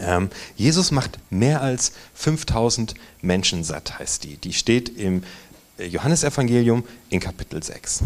Ähm, Jesus macht mehr als 5000 Menschen satt, heißt die. Die steht im Johannesevangelium in Kapitel 6.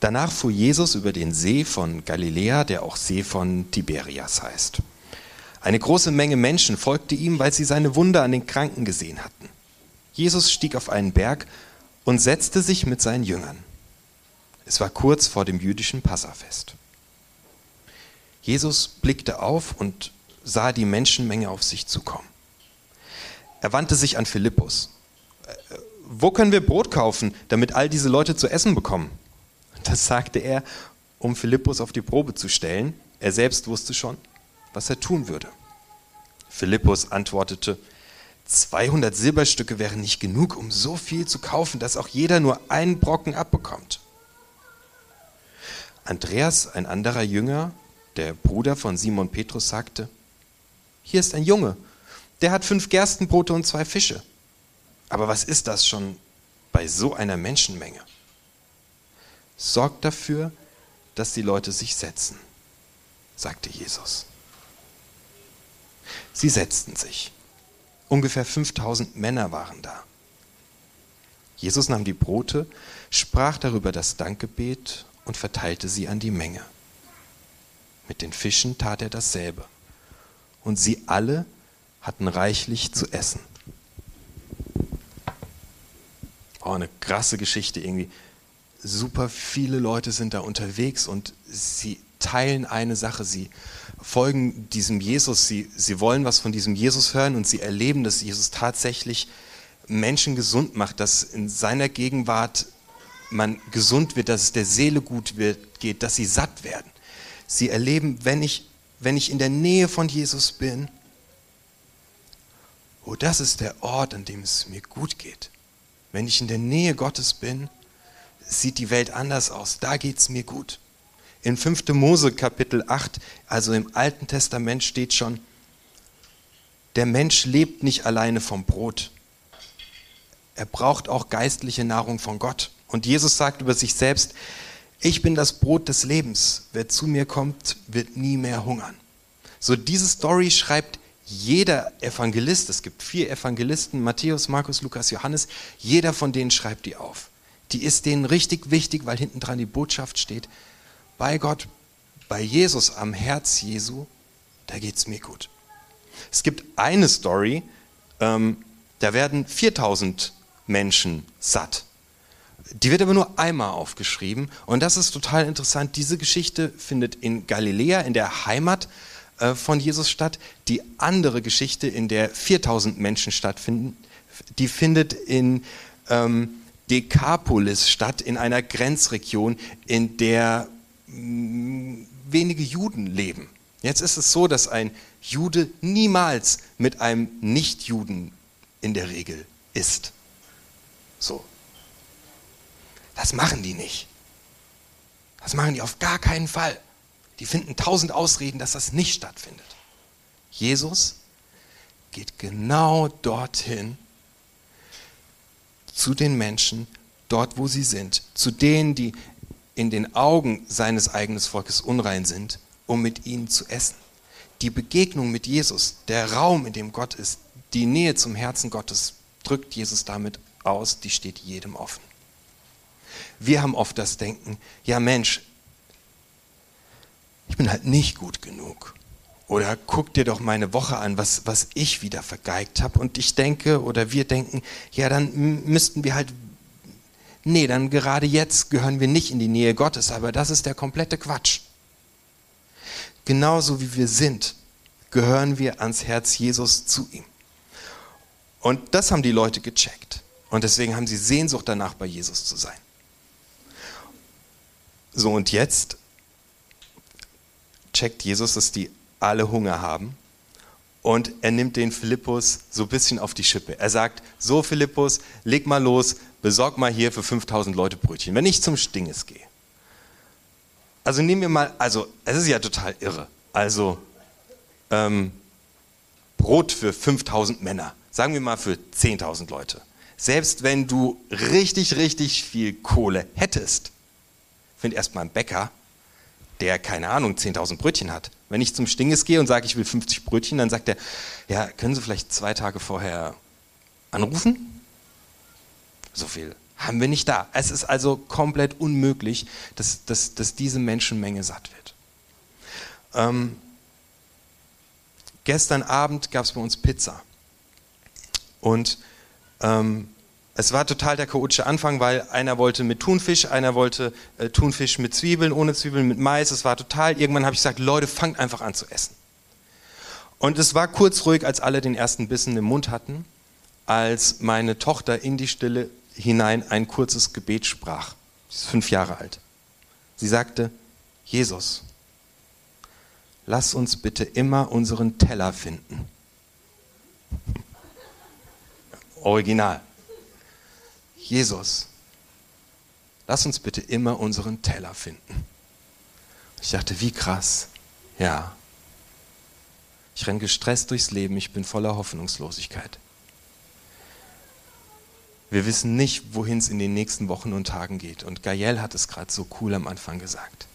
Danach fuhr Jesus über den See von Galiläa, der auch See von Tiberias heißt. Eine große Menge Menschen folgte ihm, weil sie seine Wunder an den Kranken gesehen hatten. Jesus stieg auf einen Berg und setzte sich mit seinen Jüngern. Es war kurz vor dem jüdischen Passafest. Jesus blickte auf und sah die Menschenmenge auf sich zukommen. Er wandte sich an Philippus. Äh, wo können wir Brot kaufen, damit all diese Leute zu essen bekommen? Das sagte er, um Philippus auf die Probe zu stellen. Er selbst wusste schon, was er tun würde. Philippus antwortete, 200 Silberstücke wären nicht genug, um so viel zu kaufen, dass auch jeder nur einen Brocken abbekommt. Andreas, ein anderer Jünger, der Bruder von Simon Petrus, sagte, hier ist ein Junge, der hat fünf Gerstenbrote und zwei Fische. Aber was ist das schon bei so einer Menschenmenge? Sorgt dafür, dass die Leute sich setzen, sagte Jesus. Sie setzten sich. Ungefähr 5000 Männer waren da. Jesus nahm die Brote, sprach darüber das Dankgebet und verteilte sie an die Menge. Mit den Fischen tat er dasselbe. Und sie alle hatten reichlich zu essen. Oh, eine krasse Geschichte irgendwie. Super viele Leute sind da unterwegs und sie teilen eine Sache. Sie folgen diesem Jesus. Sie, sie wollen was von diesem Jesus hören und sie erleben, dass Jesus tatsächlich Menschen gesund macht, dass in seiner Gegenwart man gesund wird, dass es der Seele gut wird, geht, dass sie satt werden. Sie erleben, wenn ich, wenn ich in der Nähe von Jesus bin, oh, das ist der Ort, an dem es mir gut geht. Wenn ich in der Nähe Gottes bin, sieht die Welt anders aus. Da geht es mir gut. In 5. Mose Kapitel 8, also im Alten Testament steht schon, der Mensch lebt nicht alleine vom Brot. Er braucht auch geistliche Nahrung von Gott. Und Jesus sagt über sich selbst, ich bin das Brot des Lebens. Wer zu mir kommt, wird nie mehr hungern. So diese Story schreibt jeder Evangelist, es gibt vier Evangelisten, Matthäus, Markus, Lukas, Johannes, jeder von denen schreibt die auf. Die ist denen richtig wichtig, weil hinten dran die Botschaft steht, bei Gott, bei Jesus am Herz Jesu, da geht es mir gut. Es gibt eine Story, ähm, da werden 4000 Menschen satt. Die wird aber nur einmal aufgeschrieben und das ist total interessant. Diese Geschichte findet in Galiläa, in der Heimat äh, von Jesus statt. Die andere Geschichte, in der 4000 Menschen stattfinden, die findet in ähm, Dekapolis statt, in einer Grenzregion, in der mm, wenige Juden leben. Jetzt ist es so, dass ein Jude niemals mit einem Nichtjuden in der Regel isst. So. Das machen die nicht. Das machen die auf gar keinen Fall. Die finden tausend Ausreden, dass das nicht stattfindet. Jesus geht genau dorthin, zu den Menschen, dort wo sie sind, zu denen, die in den Augen seines eigenen Volkes unrein sind, um mit ihnen zu essen. Die Begegnung mit Jesus, der Raum, in dem Gott ist, die Nähe zum Herzen Gottes, drückt Jesus damit aus, die steht jedem offen. Wir haben oft das Denken, ja Mensch, ich bin halt nicht gut genug. Oder guck dir doch meine Woche an, was, was ich wieder vergeigt habe. Und ich denke oder wir denken, ja, dann müssten wir halt, nee, dann gerade jetzt gehören wir nicht in die Nähe Gottes. Aber das ist der komplette Quatsch. Genauso wie wir sind, gehören wir ans Herz Jesus zu ihm. Und das haben die Leute gecheckt. Und deswegen haben sie Sehnsucht danach, bei Jesus zu sein. So, und jetzt checkt Jesus, dass die alle Hunger haben. Und er nimmt den Philippus so ein bisschen auf die Schippe. Er sagt, so Philippus, leg mal los, besorg mal hier für 5000 Leute Brötchen, wenn ich zum Stinges gehe. Also nehmen wir mal, also es ist ja total irre. Also ähm, Brot für 5000 Männer, sagen wir mal für 10.000 Leute. Selbst wenn du richtig, richtig viel Kohle hättest, find erstmal einen Bäcker, der, keine Ahnung, 10.000 Brötchen hat. Wenn ich zum Stinges gehe und sage, ich will 50 Brötchen, dann sagt er, ja, können Sie vielleicht zwei Tage vorher anrufen? So viel haben wir nicht da. Es ist also komplett unmöglich, dass, dass, dass diese Menschenmenge satt wird. Ähm, gestern Abend gab es bei uns Pizza. Und ähm, es war total der chaotische Anfang, weil einer wollte mit Thunfisch, einer wollte äh, Thunfisch mit Zwiebeln, ohne Zwiebeln, mit Mais. Es war total. Irgendwann habe ich gesagt, Leute, fangt einfach an zu essen. Und es war kurz ruhig, als alle den ersten Bissen im Mund hatten, als meine Tochter in die Stille hinein ein kurzes Gebet sprach. Sie ist fünf Jahre alt. Sie sagte, Jesus, lass uns bitte immer unseren Teller finden. Original. Jesus, lass uns bitte immer unseren Teller finden. Ich dachte, wie krass. Ja. Ich renne gestresst durchs Leben, ich bin voller Hoffnungslosigkeit. Wir wissen nicht, wohin es in den nächsten Wochen und Tagen geht. Und Gael hat es gerade so cool am Anfang gesagt.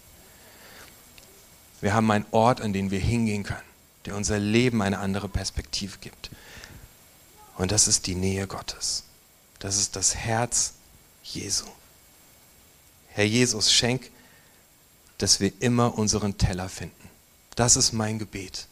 Wir haben einen Ort, an den wir hingehen können, der unser Leben eine andere Perspektive gibt. Und das ist die Nähe Gottes. Das ist das Herz Jesu. Herr Jesus, schenk, dass wir immer unseren Teller finden. Das ist mein Gebet,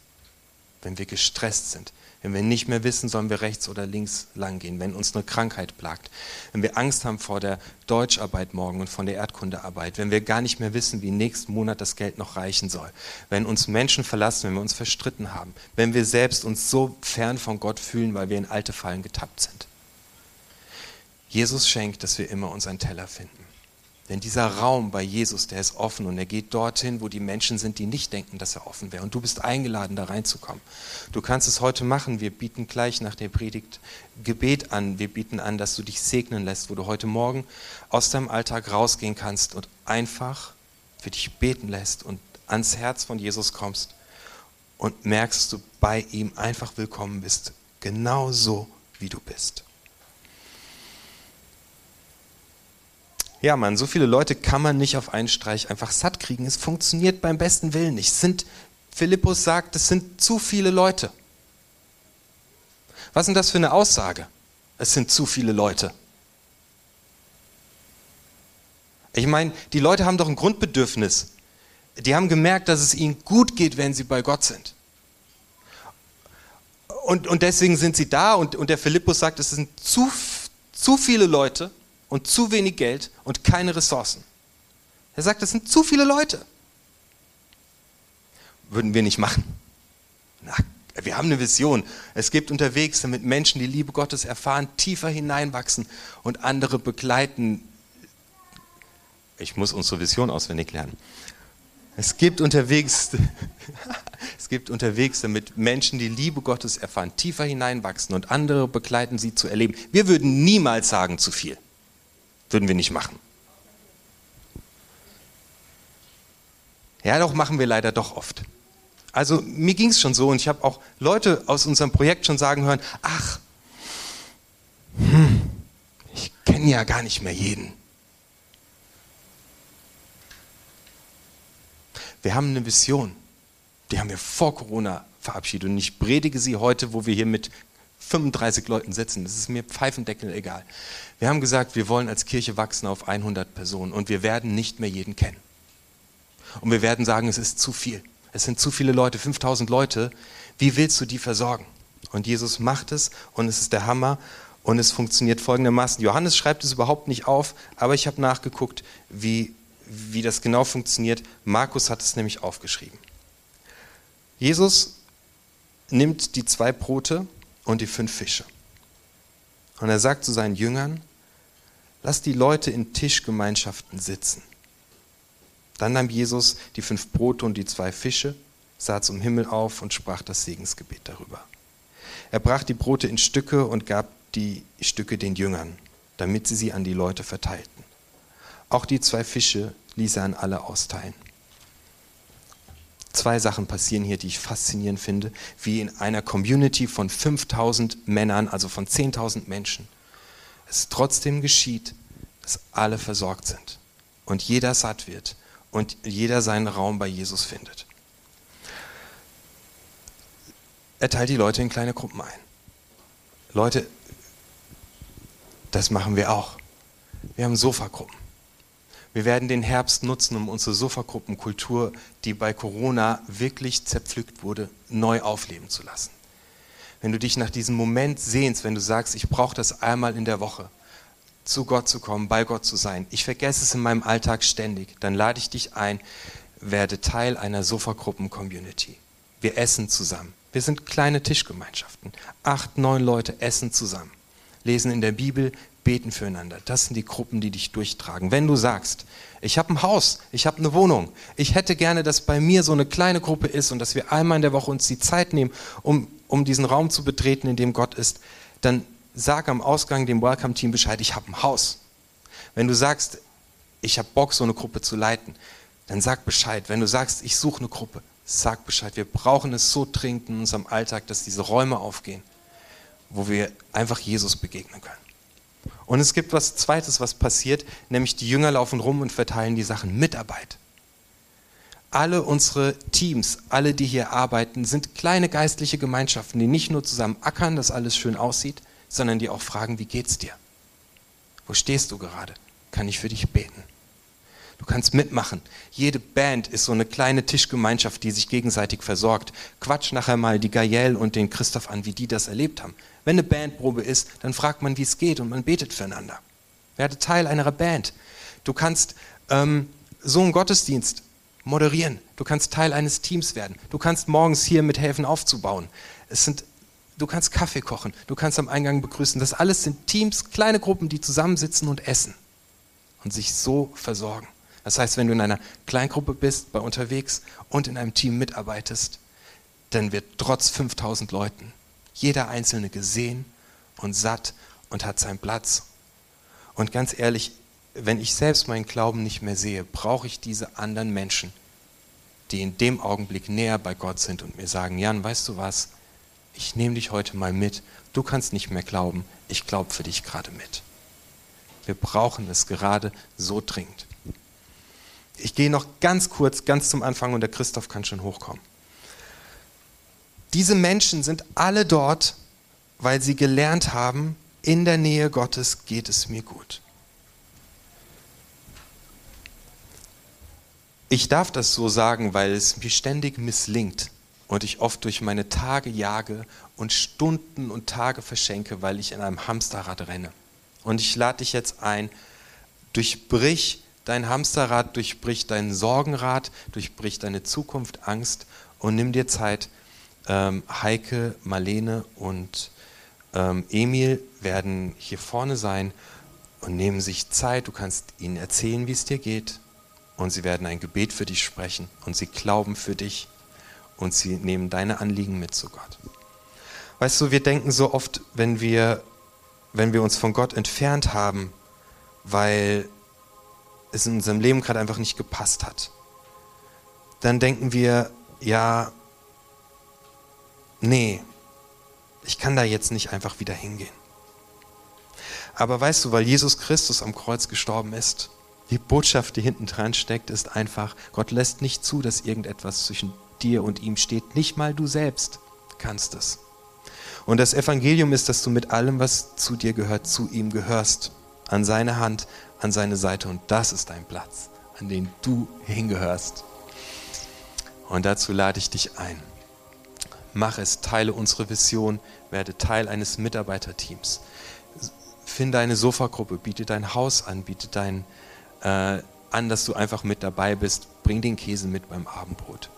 wenn wir gestresst sind, wenn wir nicht mehr wissen, sollen wir rechts oder links lang gehen, wenn uns eine Krankheit plagt, wenn wir Angst haben vor der Deutscharbeit morgen und von der Erdkundearbeit, wenn wir gar nicht mehr wissen, wie nächsten Monat das Geld noch reichen soll, wenn uns Menschen verlassen, wenn wir uns verstritten haben, wenn wir selbst uns so fern von Gott fühlen, weil wir in alte Fallen getappt sind. Jesus schenkt, dass wir immer unseren Teller finden. Denn dieser Raum bei Jesus, der ist offen und er geht dorthin, wo die Menschen sind, die nicht denken, dass er offen wäre. Und du bist eingeladen, da reinzukommen. Du kannst es heute machen. Wir bieten gleich nach der Predigt Gebet an. Wir bieten an, dass du dich segnen lässt, wo du heute Morgen aus deinem Alltag rausgehen kannst und einfach für dich beten lässt und ans Herz von Jesus kommst und merkst, dass du bei ihm einfach willkommen bist. Genau so, wie du bist. Ja, Mann, so viele Leute kann man nicht auf einen Streich einfach satt kriegen. Es funktioniert beim besten Willen nicht. Sind, Philippus sagt, es sind zu viele Leute. Was ist denn das für eine Aussage? Es sind zu viele Leute. Ich meine, die Leute haben doch ein Grundbedürfnis. Die haben gemerkt, dass es ihnen gut geht, wenn sie bei Gott sind. Und, und deswegen sind sie da und, und der Philippus sagt, es sind zu, zu viele Leute und zu wenig Geld und keine Ressourcen. Er sagt, das sind zu viele Leute. Würden wir nicht machen. Na, wir haben eine Vision. Es gibt unterwegs, damit Menschen die Liebe Gottes erfahren, tiefer hineinwachsen und andere begleiten. Ich muss unsere Vision auswendig lernen. Es gibt unterwegs, es gibt unterwegs, damit Menschen die Liebe Gottes erfahren, tiefer hineinwachsen und andere begleiten, sie zu erleben. Wir würden niemals sagen zu viel. Würden wir nicht machen. Ja, doch machen wir leider doch oft. Also mir ging es schon so und ich habe auch Leute aus unserem Projekt schon sagen hören, ach, hm, ich kenne ja gar nicht mehr jeden. Wir haben eine Vision, die haben wir vor Corona verabschiedet und ich predige sie heute, wo wir hier mit 35 Leuten sitzen. Das ist mir Pfeifendeckel egal. Wir haben gesagt, wir wollen als Kirche wachsen auf 100 Personen und wir werden nicht mehr jeden kennen. Und wir werden sagen, es ist zu viel. Es sind zu viele Leute, 5000 Leute. Wie willst du die versorgen? Und Jesus macht es und es ist der Hammer und es funktioniert folgendermaßen. Johannes schreibt es überhaupt nicht auf, aber ich habe nachgeguckt, wie, wie das genau funktioniert. Markus hat es nämlich aufgeschrieben. Jesus nimmt die zwei Brote und die fünf Fische. Und er sagt zu seinen Jüngern, lass die Leute in Tischgemeinschaften sitzen. Dann nahm Jesus die fünf Brote und die zwei Fische, sah zum Himmel auf und sprach das Segensgebet darüber. Er brach die Brote in Stücke und gab die Stücke den Jüngern, damit sie sie an die Leute verteilten. Auch die zwei Fische ließ er an alle austeilen. Zwei Sachen passieren hier, die ich faszinierend finde, wie in einer Community von 5000 Männern, also von 10.000 Menschen, es trotzdem geschieht, dass alle versorgt sind und jeder satt wird und jeder seinen Raum bei Jesus findet. er teilt die Leute in kleine Gruppen ein. Leute, das machen wir auch. Wir haben Sofagruppen. Wir werden den Herbst nutzen, um unsere Sofagruppenkultur, die bei Corona wirklich zerpflückt wurde, neu aufleben zu lassen. Wenn du dich nach diesem Moment sehnst, wenn du sagst, ich brauche das einmal in der Woche, zu Gott zu kommen, bei Gott zu sein, ich vergesse es in meinem Alltag ständig, dann lade ich dich ein, werde Teil einer Sofagruppen-Community. Wir essen zusammen. Wir sind kleine Tischgemeinschaften. Acht, neun Leute essen zusammen, lesen in der Bibel, beten füreinander. Das sind die Gruppen, die dich durchtragen. Wenn du sagst, ich habe ein Haus, ich habe eine Wohnung, ich hätte gerne, dass bei mir so eine kleine Gruppe ist und dass wir einmal in der Woche uns die Zeit nehmen, um, um diesen Raum zu betreten, in dem Gott ist, dann sag am Ausgang dem Welcome-Team Bescheid, ich habe ein Haus. Wenn du sagst, ich habe Bock, so eine Gruppe zu leiten, dann sag Bescheid. Wenn du sagst, ich suche eine Gruppe, sag Bescheid. Wir brauchen es so dringend in unserem Alltag, dass diese Räume aufgehen, wo wir einfach Jesus begegnen können. Und es gibt was Zweites, was passiert, nämlich die Jünger laufen rum und verteilen die Sachen Mitarbeit. Alle unsere Teams, alle, die hier arbeiten, sind kleine geistliche Gemeinschaften, die nicht nur zusammen ackern, dass alles schön aussieht, sondern die auch fragen, wie geht's dir? Wo stehst du gerade? Kann ich für dich beten? Du kannst mitmachen. Jede Band ist so eine kleine Tischgemeinschaft, die sich gegenseitig versorgt. Quatsch nachher mal die Gael und den Christoph an, wie die das erlebt haben. Wenn eine Bandprobe ist, dann fragt man, wie es geht und man betet füreinander. Werde Teil einer Band. Du kannst ähm, so einen Gottesdienst moderieren. Du kannst Teil eines Teams werden. Du kannst morgens hier mithelfen aufzubauen. Es sind, du kannst Kaffee kochen. Du kannst am Eingang begrüßen. Das alles sind Teams, kleine Gruppen, die zusammensitzen und essen und sich so versorgen. Das heißt, wenn du in einer Kleingruppe bist, bei unterwegs und in einem Team mitarbeitest, dann wird trotz 5000 Leuten jeder Einzelne gesehen und satt und hat seinen Platz. Und ganz ehrlich, wenn ich selbst meinen Glauben nicht mehr sehe, brauche ich diese anderen Menschen, die in dem Augenblick näher bei Gott sind und mir sagen, Jan, weißt du was, ich nehme dich heute mal mit, du kannst nicht mehr glauben, ich glaube für dich gerade mit. Wir brauchen es gerade so dringend. Ich gehe noch ganz kurz, ganz zum Anfang und der Christoph kann schon hochkommen. Diese Menschen sind alle dort, weil sie gelernt haben, in der Nähe Gottes geht es mir gut. Ich darf das so sagen, weil es mir ständig misslingt und ich oft durch meine Tage jage und Stunden und Tage verschenke, weil ich in einem Hamsterrad renne. Und ich lade dich jetzt ein, durchbrich dein Hamsterrad, durchbrich dein Sorgenrad, durchbrich deine Zukunft, Angst und nimm dir Zeit. Ähm, Heike, Marlene und ähm, Emil werden hier vorne sein und nehmen sich Zeit. Du kannst ihnen erzählen, wie es dir geht. Und sie werden ein Gebet für dich sprechen. Und sie glauben für dich. Und sie nehmen deine Anliegen mit zu Gott. Weißt du, wir denken so oft, wenn wir, wenn wir uns von Gott entfernt haben, weil es in unserem Leben gerade einfach nicht gepasst hat, dann denken wir, ja, nee, ich kann da jetzt nicht einfach wieder hingehen. Aber weißt du, weil Jesus Christus am Kreuz gestorben ist, die Botschaft, die hinten dran steckt, ist einfach, Gott lässt nicht zu, dass irgendetwas zwischen dir und ihm steht. Nicht mal du selbst kannst es. Und das Evangelium ist, dass du mit allem, was zu dir gehört, zu ihm gehörst. An seine Hand, an seine Seite und das ist dein Platz, an den du hingehörst. Und dazu lade ich dich ein. Mach es, teile unsere Vision, werde Teil eines Mitarbeiterteams. Finde eine Sofagruppe, biete dein Haus an, biete dein äh, an, dass du einfach mit dabei bist. Bring den Käse mit beim Abendbrot.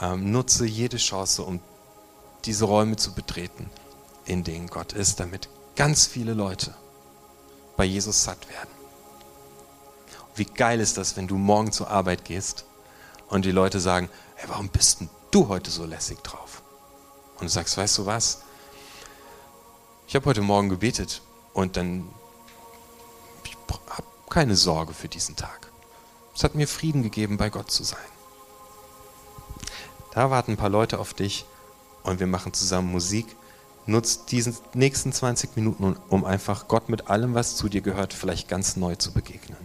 Ähm, nutze jede Chance, um diese Räume zu betreten, in denen Gott ist, damit ganz viele Leute bei Jesus satt werden. Wie geil ist das, wenn du morgen zur Arbeit gehst und die Leute sagen, hey, warum bist denn du heute so lässig drauf? Und du sagst, weißt du was? Ich habe heute Morgen gebetet und dann ich habe keine Sorge für diesen Tag. Es hat mir Frieden gegeben, bei Gott zu sein. Da warten ein paar Leute auf dich und wir machen zusammen Musik. Nutzt diese nächsten 20 Minuten, um einfach Gott mit allem, was zu dir gehört, vielleicht ganz neu zu begegnen.